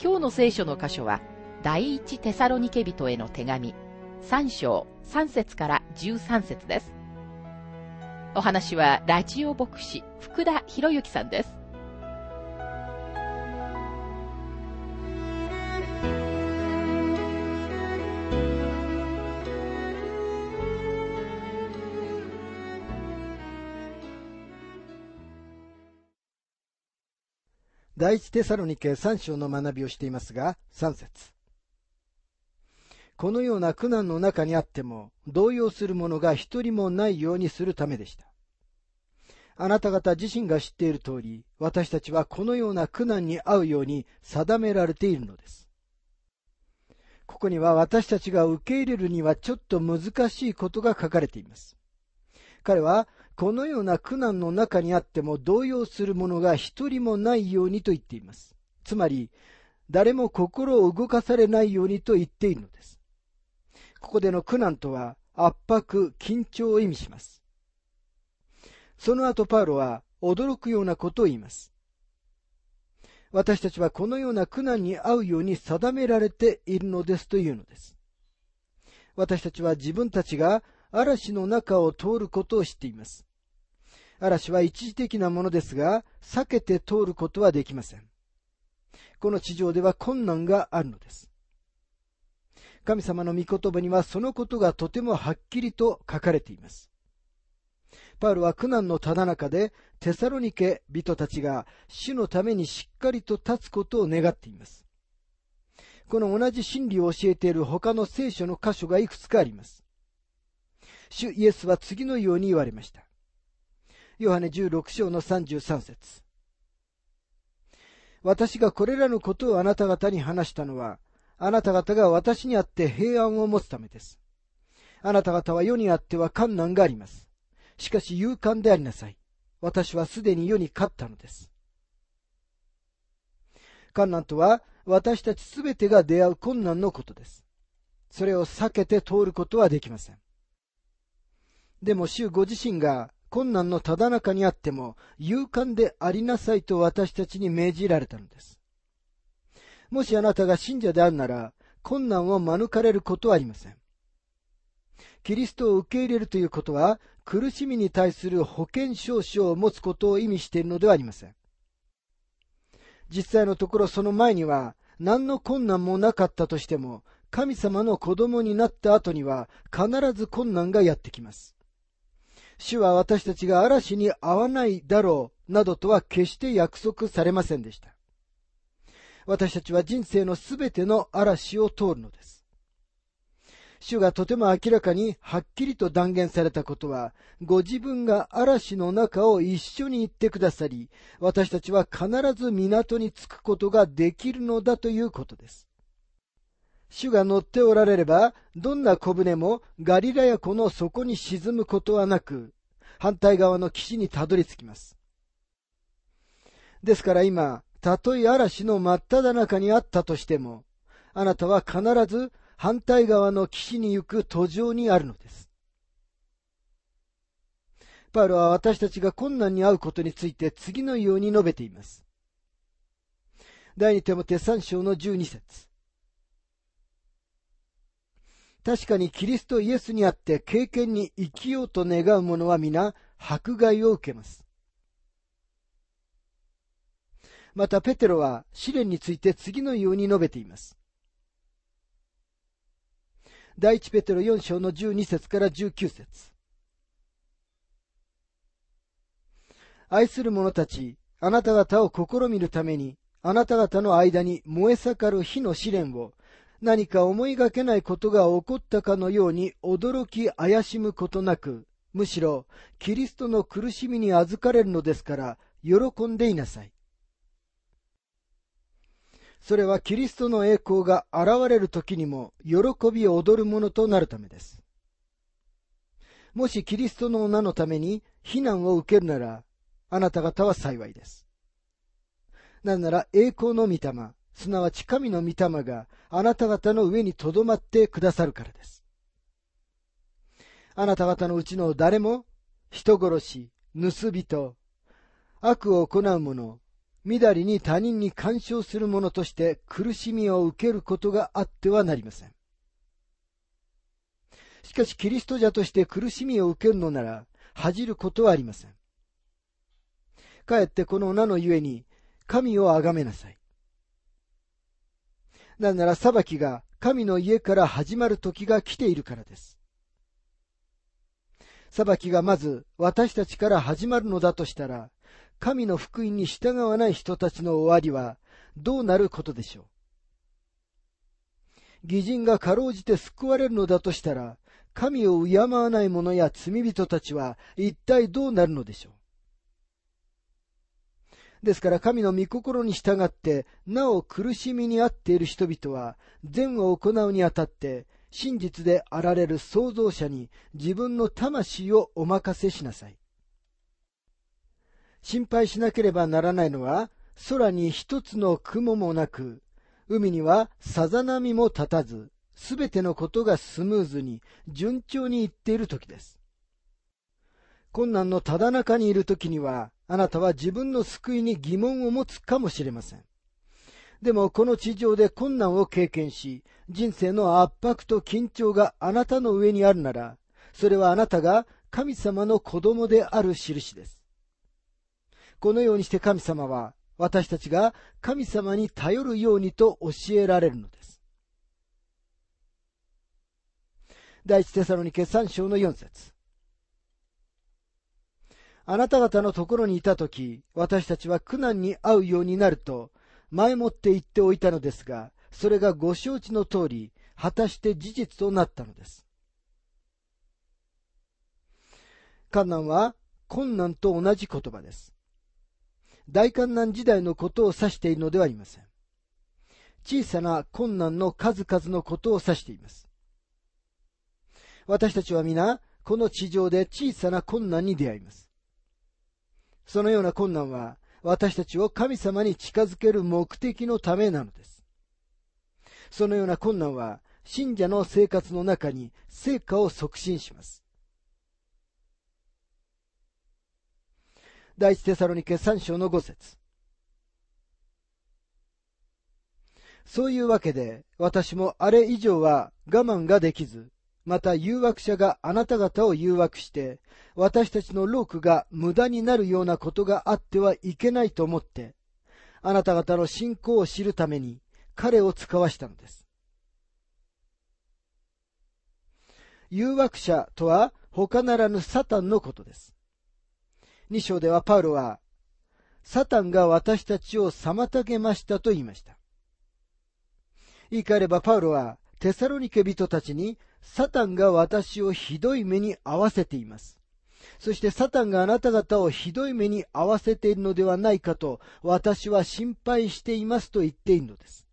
今日の聖書の箇所は、第一テサロニケ人への手紙、3章3節から13節です。お話は、ラジオ牧師、福田博之さんです。第一テサロニケ3章の学びをしていますが、3節このような苦難の中にあっても、動揺する者が一人もないようにするためでした。あなた方自身が知っている通り、私たちはこのような苦難に遭うように定められているのです。ここには私たちが受け入れるにはちょっと難しいことが書かれています。彼はこのような苦難の中にあっても動揺する者が一人もないようにと言っています。つまり、誰も心を動かされないようにと言っているのです。ここでの苦難とは圧迫、緊張を意味します。その後パウロは驚くようなことを言います。私たちはこのような苦難に遭うように定められているのですというのです。私たちは自分たちが嵐の中を通ることを知っています。嵐は一時的なものですが、避けて通ることはできません。この地上では困難があるのです。神様の御言葉にはそのことがとてもはっきりと書かれています。パウロは苦難のただ中でテサロニケ人たちが主のためにしっかりと立つことを願っています。この同じ真理を教えている他の聖書の箇所がいくつかあります。主イエスは次のように言われました。ヨハネ16章の33節私がこれらのことをあなた方に話したのは、あなた方が私にあって平安を持つためです。あなた方は世にあっては困難があります。しかし勇敢でありなさい。私はすでに世に勝ったのです。困難とは私たちすべてが出会う困難のことです。それを避けて通ることはできません。でも主ご自身が困難のただ中にあっても勇敢でありなさいと私たちに命じられたのです。もしあなたが信者であるなら、困難を免れることはありません。キリストを受け入れるということは、苦しみに対する保険証書を持つことを意味しているのではありません。実際のところその前には、何の困難もなかったとしても、神様の子供になった後には必ず困難がやってきます。主は私たちが嵐に合わないだろう、などとは決して約束されませんでした。私たちは人生のすべての嵐を通るのです。主がとても明らかにはっきりと断言されたことは、ご自分が嵐の中を一緒に行ってくださり、私たちは必ず港に着くことができるのだということです。主が乗っておられれば、どんな小舟もガリラヤ湖の底に沈むことはなく、反対側の岸にたどり着きます。ですから今、たとえ嵐の真っ只中にあったとしても、あなたは必ず反対側の岸に行く途上にあるのです。パウロは私たちが困難に遭うことについて次のように述べています。第二手も手三章の十二節確かにキリストイエスにあって経験に生きようと願う者は皆迫害を受けます。またペテロは試練について次のように述べています。第一ペテロ4章の12節から19節愛する者たち、あなた方を試みるために、あなた方の間に燃え盛る火の試練を何か思いがけないことが起こったかのように驚き怪しむことなく、むしろキリストの苦しみに預かれるのですから、喜んでいなさい。それはキリストの栄光が現れる時にも喜び踊るものとなるためです。もしキリストの名のために非難を受けるなら、あなた方は幸いです。なぜなら栄光の御霊、すなわち神の御霊があなた方の上にとどまってくださるからです。あなた方のうちの誰も人殺し、盗人、悪を行う者、みだりに他人に干渉する者として苦しみを受けることがあってはなりません。しかし、キリスト者として苦しみを受けるのなら、恥じることはありません。かえってこの名のゆえに、神を崇めなさい。なぜなら裁きが神の家から始まる時が来ているからです。裁きがまず私たちから始まるのだとしたら、神の福音に従わない人たちの終わりはどうなることでしょう。義人がかろうじて救われるのだとしたら、神を敬わない者や罪人たちは一体どうなるのでしょう。ですから神の御心に従って、なお苦しみにあっている人々は、善を行うにあたって、真実であられる創造者に自分の魂をお任せしなさい。心配しなければならないのは、空に一つの雲もなく、海にはさざ波も立たず、すべてのことがスムーズに、順調にいっている時です。困難のただ中にいる時には、あなたは自分の救いに疑問を持つかもしれません。でもこの地上で困難を経験し、人生の圧迫と緊張があなたの上にあるなら、それはあなたが神様の子供である印です。このようにして神様は私たちが神様に頼るようにと教えられるのです。第一テサロニケ3章の4節あなた方のところにいたとき、私たちは苦難に遭うようになると、前もって言っておいたのですが、それがご承知の通り、果たして事実となったのです。困難は困難と同じ言葉です。大観難時代のことを指しているのではありません。小さな困難の数々のことを指しています。私たちは皆、この地上で小さな困難に出会います。そのような困難は、私たちを神様に近づける目的のためなのです。そのような困難は、信者の生活の中に成果を促進します。第一テサロニケ3章の5節そういうわけで、私もあれ以上は我慢ができず、また誘惑者があなた方を誘惑して、私たちの労苦が無駄になるようなことがあってはいけないと思って、あなた方の信仰を知るために彼を使わしたのです。誘惑者とは他ならぬサタンのことです。2章ではパウロは、サタンが私たちを妨げましたと言いました。言い換えればパウロは、テサロニケ人たちに、サタンが私をひどい目に合わせています。そしてサタンがあなた方をひどい目に合わせているのではないかと私は心配していますと言っているのです。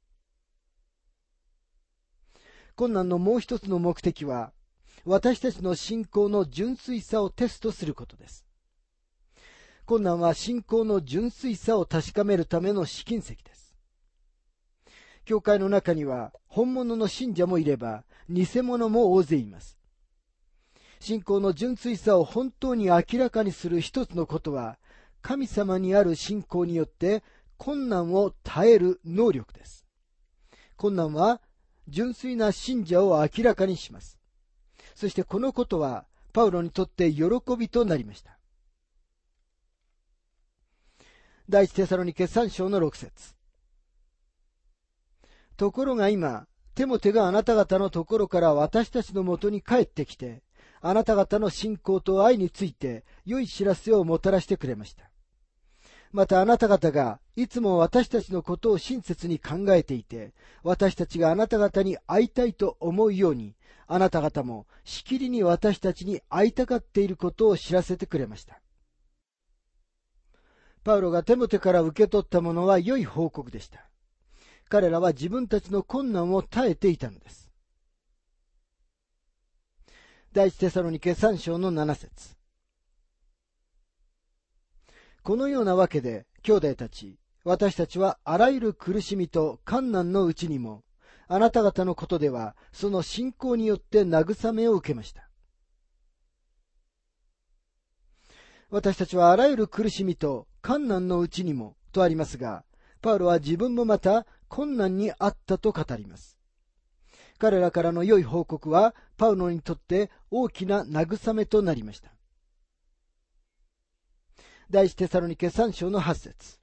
困難のもう一つの目的は私たちの信仰の純粋さをテストすることです。困難は信仰の純粋さを確かめるための試金石です。教会の中には本物の信者もいれば偽物も大勢います。信仰の純粋さを本当に明らかにする一つのことは神様にある信仰によって困難を耐える能力です。困難は純粋な信者を明らかにします。そしてこのことはパウロにとって喜びとなりました。第一テサロニケ3章の6節ところが今、テモテがあなた方のところから私たちのもとに帰ってきて、あなた方の信仰と愛について良い知らせをもたらしてくれました。またあなた方がいつも私たちのことを親切に考えていて、私たちがあなた方に会いたいと思うように、あなた方もしきりに私たちに会いたがっていることを知らせてくれました。パウロがテモテから受け取ったものは良い報告でした。彼らは自分たちの困難を耐えていたのです。第一テサロニケ3章の7節このようなわけで、兄弟たち、私たちはあらゆる苦しみと困難のうちにも、あなた方のことでは、その信仰によって慰めを受けました。私たちはあらゆる苦しみと困難のうちにも、とありますが、パウロは自分もまた困難にあったと語ります。彼らからの良い報告は、パウロにとって大きな慰めとなりました。第一テサロニケ3章の8節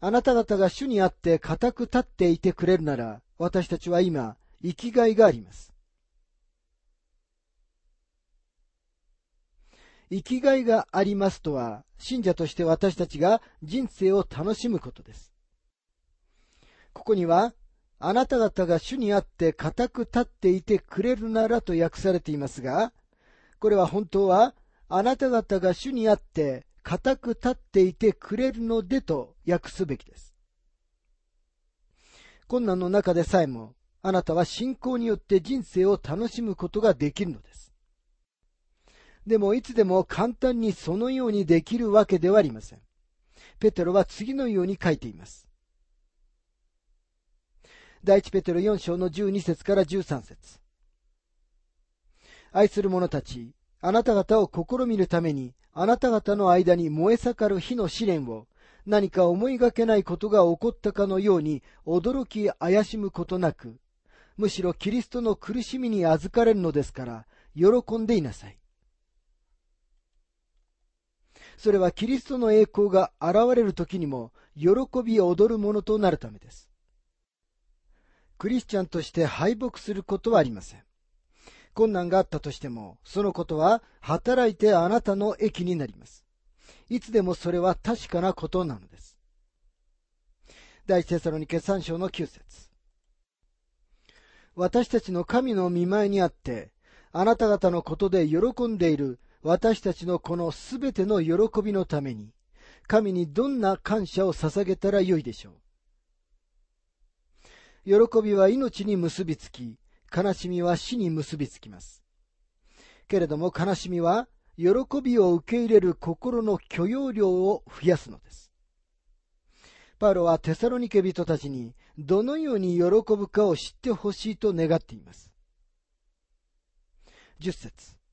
あなた方が主にあって固く立っていてくれるなら、私たちは今、生きがいがあります。生きがいがありますとは、信者として私たちが人生を楽しむことです。ここには、あなた方が主にあって固く立っていてくれるならと訳されていますが、これは本当は、あなた方が主にあって固く立っていてくれるのでと訳すべきです。困難の中でさえも、あなたは信仰によって人生を楽しむことができるのです。でもいつでも簡単にそのようにできるわけではありません。ペテロは次のように書いています。第一ペテロ4章の12節から13節愛する者たち、あなた方を試みるために、あなた方の間に燃え盛る火の試練を、何か思いがけないことが起こったかのように驚き怪しむことなく、むしろキリストの苦しみに預かれるのですから、喜んでいなさい。それはキリストの栄光が現れる時にも喜び踊るものとなるためです。クリスチャンとして敗北することはありません。困難があったとしても、そのことは働いてあなたの益になります。いつでもそれは確かなことなのです。第一テサロニケ3章の9節私たちの神の見舞いにあって、あなた方のことで喜んでいる私たちのこのすべての喜びのために、神にどんな感謝を捧げたらよいでしょう。喜びは命に結びつき、悲しみは死に結びつきます。けれども悲しみは、喜びを受け入れる心の許容量を増やすのです。パウロはテサロニケ人たちにどのように喜ぶかを知ってほしいと願っています。10節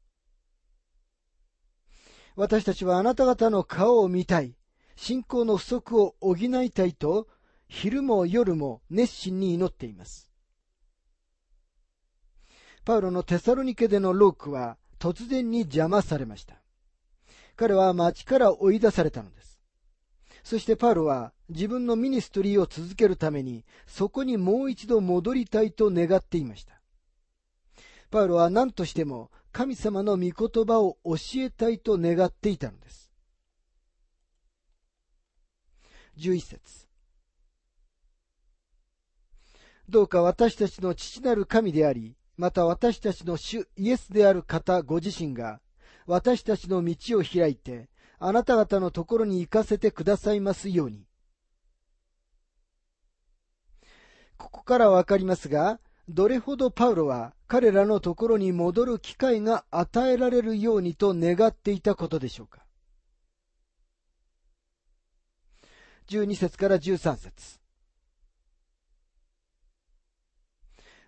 私たちはあなた方の顔を見たい、信仰の不足を補いたいと、昼も夜も熱心に祈っています。パウロのテサロニケでのロークは突然に邪魔されました。彼は町から追い出されたのです。そしてパウロは自分のミニストリーを続けるためにそこにもう一度戻りたいと願っていました。パウロは何としても神様の御言葉を教えたいと願っていたのです。11節どうか私たちの父なる神であり、また私たちの主イエスである方ご自身が、私たちの道を開いて、あなた方のところに行かせてくださいますように。ここからわかりますが、どれほどパウロは彼らのところに戻る機会が与えられるようにと願っていたことでしょうか？12節から13節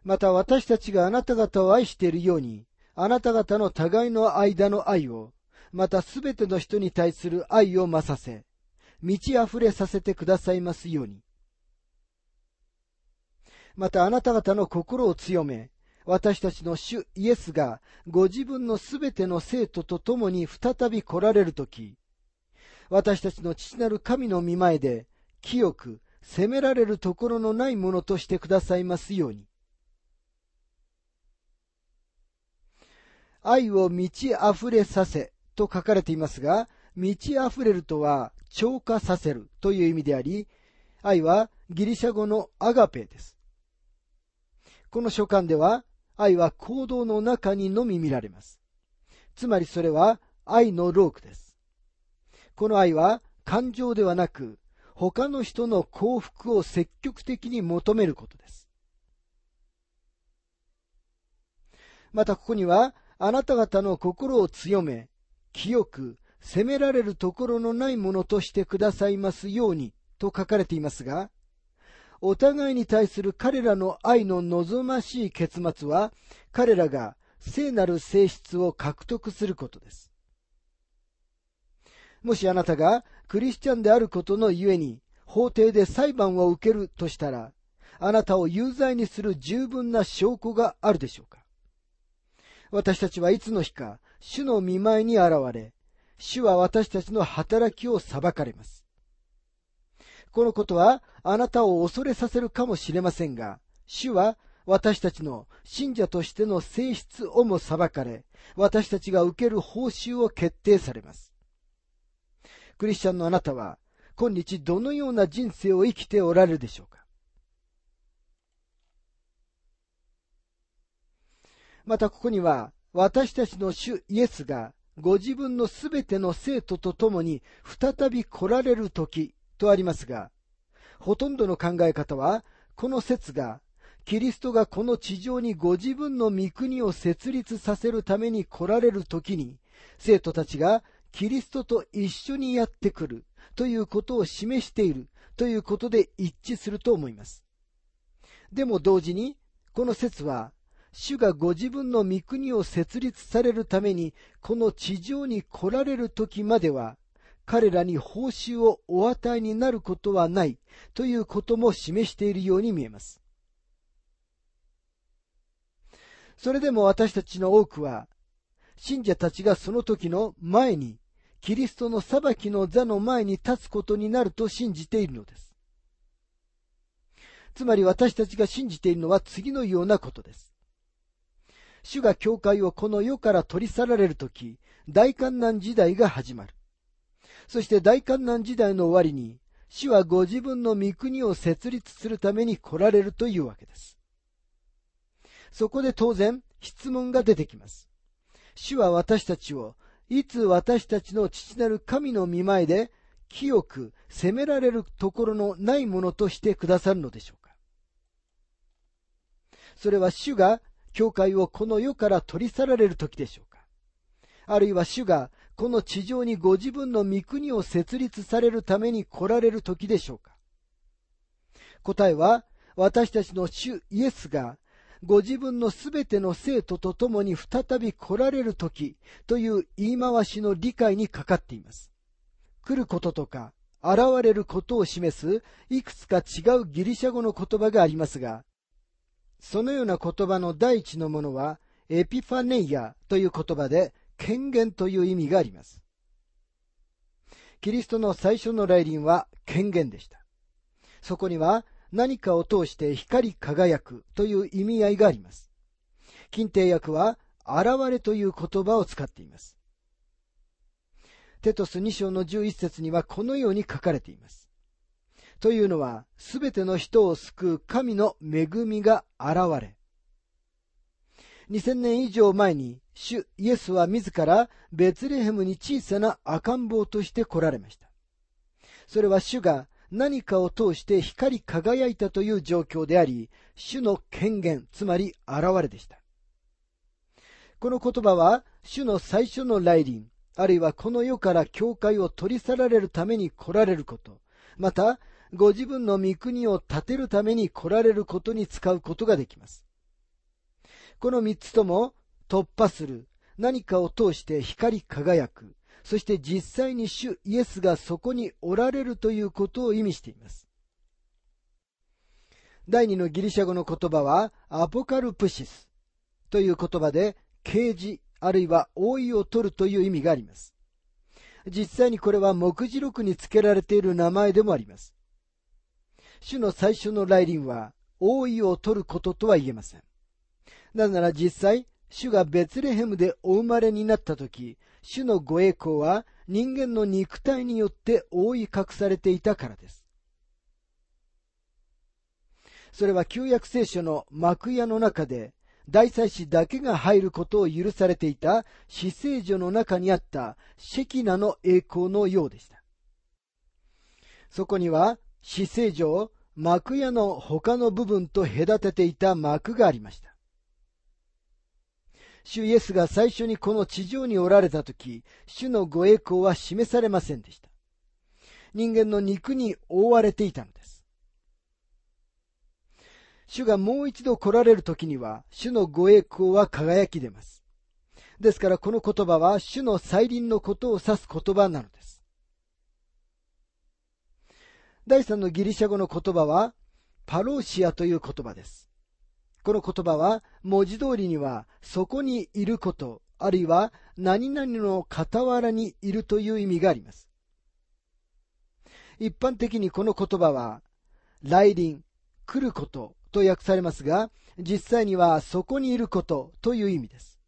また私たちがあなた方を愛しているように、あなた方の互いの間の愛を、またすべての人に対する愛を増させ、満ち溢れさせてくださいますように。またあなた方の心を強め、私たちの主イエスがご自分のすべての生徒と共に再び来られるとき、私たちの父なる神の見前で清く責められるところのないものとしてくださいますように。愛を満ち溢れさせと書かれていますが、満ち溢れるとは超過させるという意味であり、愛はギリシャ語のアガペです。この書簡では、愛は行動の中にのみ見られます。つまりそれは愛のロークです。この愛は感情ではなく、他の人の幸福を積極的に求めることです。またここには、あなた方の心を強め、清く、責められるところのないものとしてくださいますように、と書かれていますが、お互いに対する彼らの愛の望ましい結末は、彼らが聖なる性質を獲得することです。もしあなたがクリスチャンであることのゆえに、法廷で裁判を受けるとしたら、あなたを有罪にする十分な証拠があるでしょうか私たちはいつの日か、主の見舞いに現れ、主は私たちの働きを裁かれます。このことは、あなたを恐れさせるかもしれませんが、主は私たちの信者としての性質をも裁かれ、私たちが受ける報酬を決定されます。クリスチャンのあなたは、今日どのような人生を生きておられるでしょうか？またここには、私たちの主イエスが、ご自分のすべての生徒と共に再び来られる時とありますが、ほとんどの考え方は、この説が、キリストがこの地上にご自分の御国を設立させるために来られる時に、生徒たちがキリストと一緒にやってくるということを示しているということで一致すると思います。でも同時に、この説は、主がご自分の御国を設立されるために、この地上に来られる時までは、彼らに報酬をお与えになることはないということも示しているように見えます。それでも私たちの多くは、信者たちがその時の前に、キリストの裁きの座の前に立つことになると信じているのです。つまり私たちが信じているのは次のようなことです。主が教会をこの世から取り去られるとき、大観難時代が始まる。そして大観難時代の終わりに、主はご自分の御国を設立するために来られるというわけです。そこで当然、質問が出てきます。主は私たちを、いつ私たちの父なる神の見前で、清く責められるところのないものとしてくださるのでしょうかそれは主が教会をこの世から取り去られる時でしょうかあるいは主がこの地上にご自分の御国を設立されるために来られる時でしょうか？答えは私たちの主イエスがご自分のすべての生徒と共に再び来られる時という言い回しの理解にかかっています。来ることとか現れることを示すいくつか違うギリシャ語の言葉がありますが、そのような言葉の第一のものは、エピファネイアという言葉で、権限という意味があります。キリストの最初の来臨は権限でした。そこには何かを通して光り輝くという意味合いがあります。近帝訳は現れという言葉を使っています。テトス2章の11節にはこのように書かれています。というのは、すべての人を救う神の恵みが現れ、2000年以上前に、主イエスは自らベツレヘムに小さな赤ん坊として来られました。それは主が何かを通して光り輝いたという状況であり、主の権限、つまり現れでした。この言葉は、主の最初の来臨、あるいはこの世から教会を取り去られるために来られること、また、ご自分の御国を建てるために来られることに使うことができます。この三つとも突破する、何かを通して光り輝く、そして実際に主イエスがそこにおられるということを意味しています。第二のギリシャ語の言葉はアポカルプシスという言葉で啓示あるいは覆いを取るという意味があります。実際にこれは目次録に付けられている名前でもあります。主の最初の来臨は、王位を取ることとは言えません。なぜなら実際、主がベツレヘムでお生まれになった時、主のご栄光は人間の肉体によって覆い隠されていたからです。それは旧約聖書の幕屋の中で、大祭司だけが入ることを許されていた死聖所の中にあったシェキナの栄光のようでした。そこには、死聖上、幕屋の他の部分と隔てていた幕がありました。主イエスが最初にこの地上におられたとき、主のご栄光は示されませんでした。人間の肉に覆われていたのです。主がもう一度来られる時には、主のご栄光は輝き出ます。ですからこの言葉は主の再臨のことを指す言葉なのです。第三のギリシャ語の言葉は、パローシアという言葉です。この言葉は文字通りにはそこにいること、あるいは何々の傍らにいるという意味があります。一般的にこの言葉は、来臨、来ることと訳されますが、実際にはそこにいることという意味です。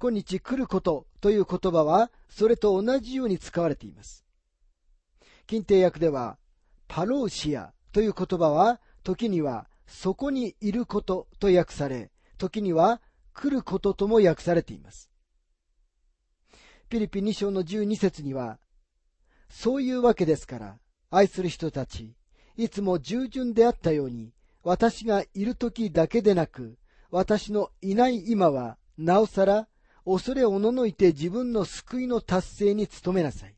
今日来ることという言葉は、それと同じように使われています。近定訳では、パローシアという言葉は、時にはそこにいることと訳され、時には来ることとも訳されています。ピリピン2章の12節には、そういうわけですから、愛する人たち、いつも従順であったように、私がいる時だけでなく、私のいない今は、なおさら、恐れおののいて自分の救いの達成に努めなさい。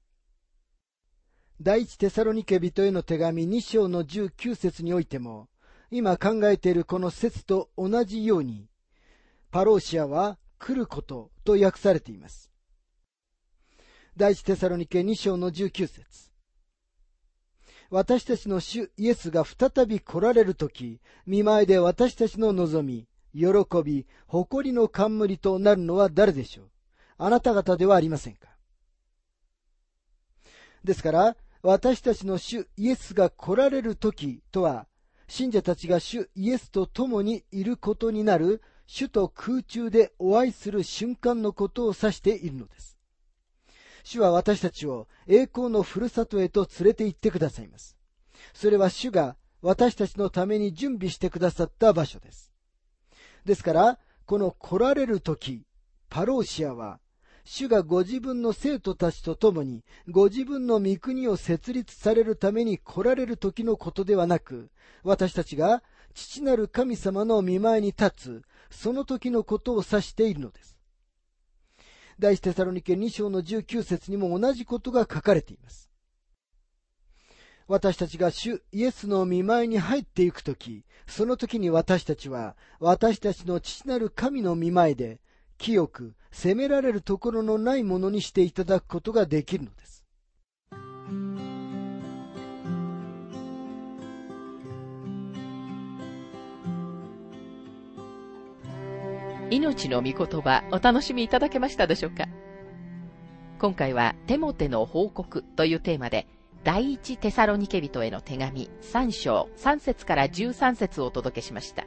第一テサロニケ人への手紙2章の19節においても、今考えているこの説と同じように、パローシアは来ることと訳されています。第一テサロニケ2章の19節。私たちの主イエスが再び来られるとき、見舞いで私たちの望み、喜び、誇りの冠となるのは誰でしょう？あなた方ではありませんか？ですから、私たちの主イエスが来られるときとは、信者たちが主イエスと共にいることになる主と空中でお会いする瞬間のことを指しているのです。主は私たちを栄光のふるさとへと連れて行ってくださいます。それは主が私たちのために準備してくださった場所です。ですから、この来られる時、パローシアは主がご自分の生徒たちと共に、ご自分の御国を設立されるために来られる時のことではなく、私たちが父なる神様の見前に立つ、その時のことを指しているのです。第一テサロニケ2章の19節にも同じことが書かれています。私たちが主イエスの見前に入っていくとき、その時に私たちは、私たちの父なる神の見前で、清く責められるところのないものにしていただくことができるのです。命の御言葉お楽しみいただけましたでしょうか？今回はテモテの報告というテーマで第一テサロニケ人への手紙3章3節から13節をお届けしました。